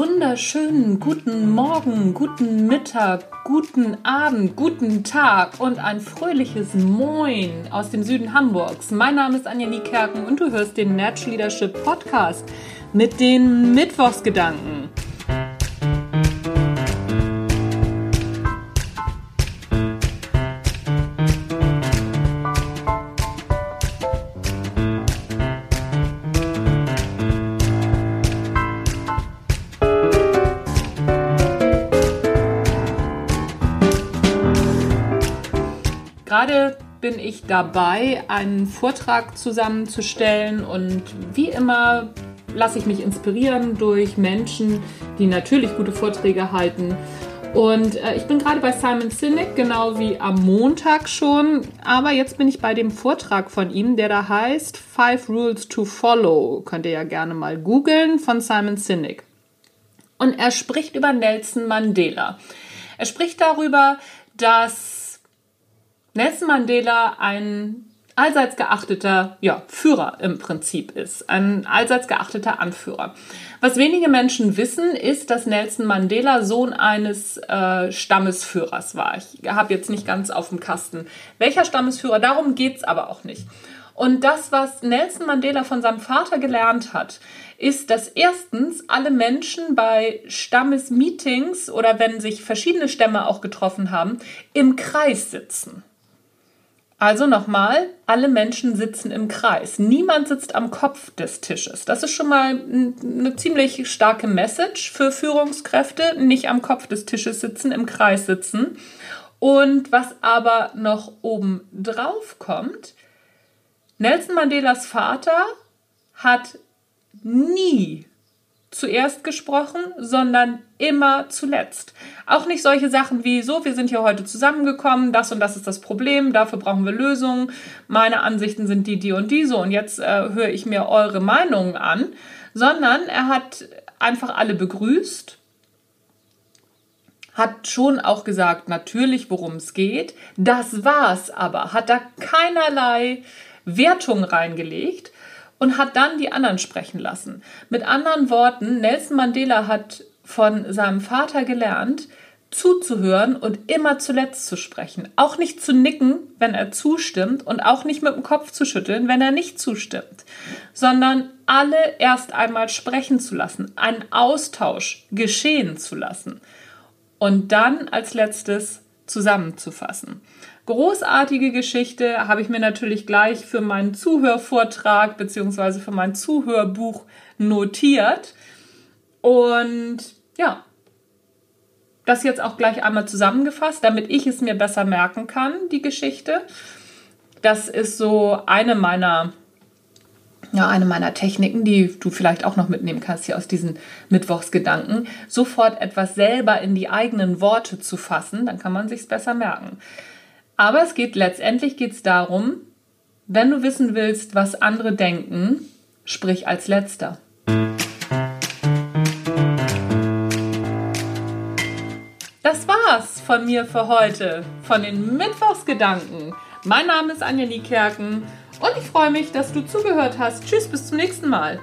wunderschönen guten Morgen, guten Mittag, guten Abend, guten Tag und ein fröhliches Moin aus dem Süden Hamburgs. Mein Name ist Anja Niekerken und du hörst den Natural Leadership Podcast mit den Mittwochsgedanken. Gerade bin ich dabei, einen Vortrag zusammenzustellen und wie immer lasse ich mich inspirieren durch Menschen, die natürlich gute Vorträge halten. Und äh, ich bin gerade bei Simon Sinek, genau wie am Montag schon. Aber jetzt bin ich bei dem Vortrag von ihm, der da heißt Five Rules to Follow. Könnt ihr ja gerne mal googeln von Simon Sinek. Und er spricht über Nelson Mandela. Er spricht darüber, dass Nelson Mandela ein allseits geachteter ja, Führer im Prinzip ist, ein allseits geachteter Anführer. Was wenige Menschen wissen, ist, dass Nelson Mandela Sohn eines äh, Stammesführers war. Ich habe jetzt nicht ganz auf dem Kasten, welcher Stammesführer, darum geht es aber auch nicht. Und das, was Nelson Mandela von seinem Vater gelernt hat, ist, dass erstens alle Menschen bei Stammesmeetings oder wenn sich verschiedene Stämme auch getroffen haben, im Kreis sitzen. Also nochmal, alle Menschen sitzen im Kreis. Niemand sitzt am Kopf des Tisches. Das ist schon mal eine ziemlich starke Message für Führungskräfte. Nicht am Kopf des Tisches sitzen, im Kreis sitzen. Und was aber noch oben drauf kommt, Nelson Mandelas Vater hat nie zuerst gesprochen, sondern immer zuletzt. Auch nicht solche Sachen wie so, wir sind hier heute zusammengekommen, das und das ist das Problem, dafür brauchen wir Lösungen, meine Ansichten sind die, die und die so und jetzt äh, höre ich mir eure Meinungen an, sondern er hat einfach alle begrüßt, hat schon auch gesagt, natürlich, worum es geht, das war's aber, hat da keinerlei Wertung reingelegt, und hat dann die anderen sprechen lassen. Mit anderen Worten, Nelson Mandela hat von seinem Vater gelernt, zuzuhören und immer zuletzt zu sprechen. Auch nicht zu nicken, wenn er zustimmt und auch nicht mit dem Kopf zu schütteln, wenn er nicht zustimmt, sondern alle erst einmal sprechen zu lassen, einen Austausch geschehen zu lassen und dann als letztes zusammenzufassen. Großartige Geschichte habe ich mir natürlich gleich für meinen Zuhörvortrag bzw. für mein Zuhörbuch notiert. Und ja, das jetzt auch gleich einmal zusammengefasst, damit ich es mir besser merken kann, die Geschichte. Das ist so eine meiner, ja, eine meiner Techniken, die du vielleicht auch noch mitnehmen kannst hier aus diesen Mittwochsgedanken, sofort etwas selber in die eigenen Worte zu fassen, dann kann man sich es besser merken. Aber es geht letztendlich geht's darum, wenn du wissen willst, was andere denken, sprich als letzter. Das war's von mir für heute, von den Mittwochsgedanken. Mein Name ist Anja Niekerken und ich freue mich, dass du zugehört hast. Tschüss, bis zum nächsten Mal.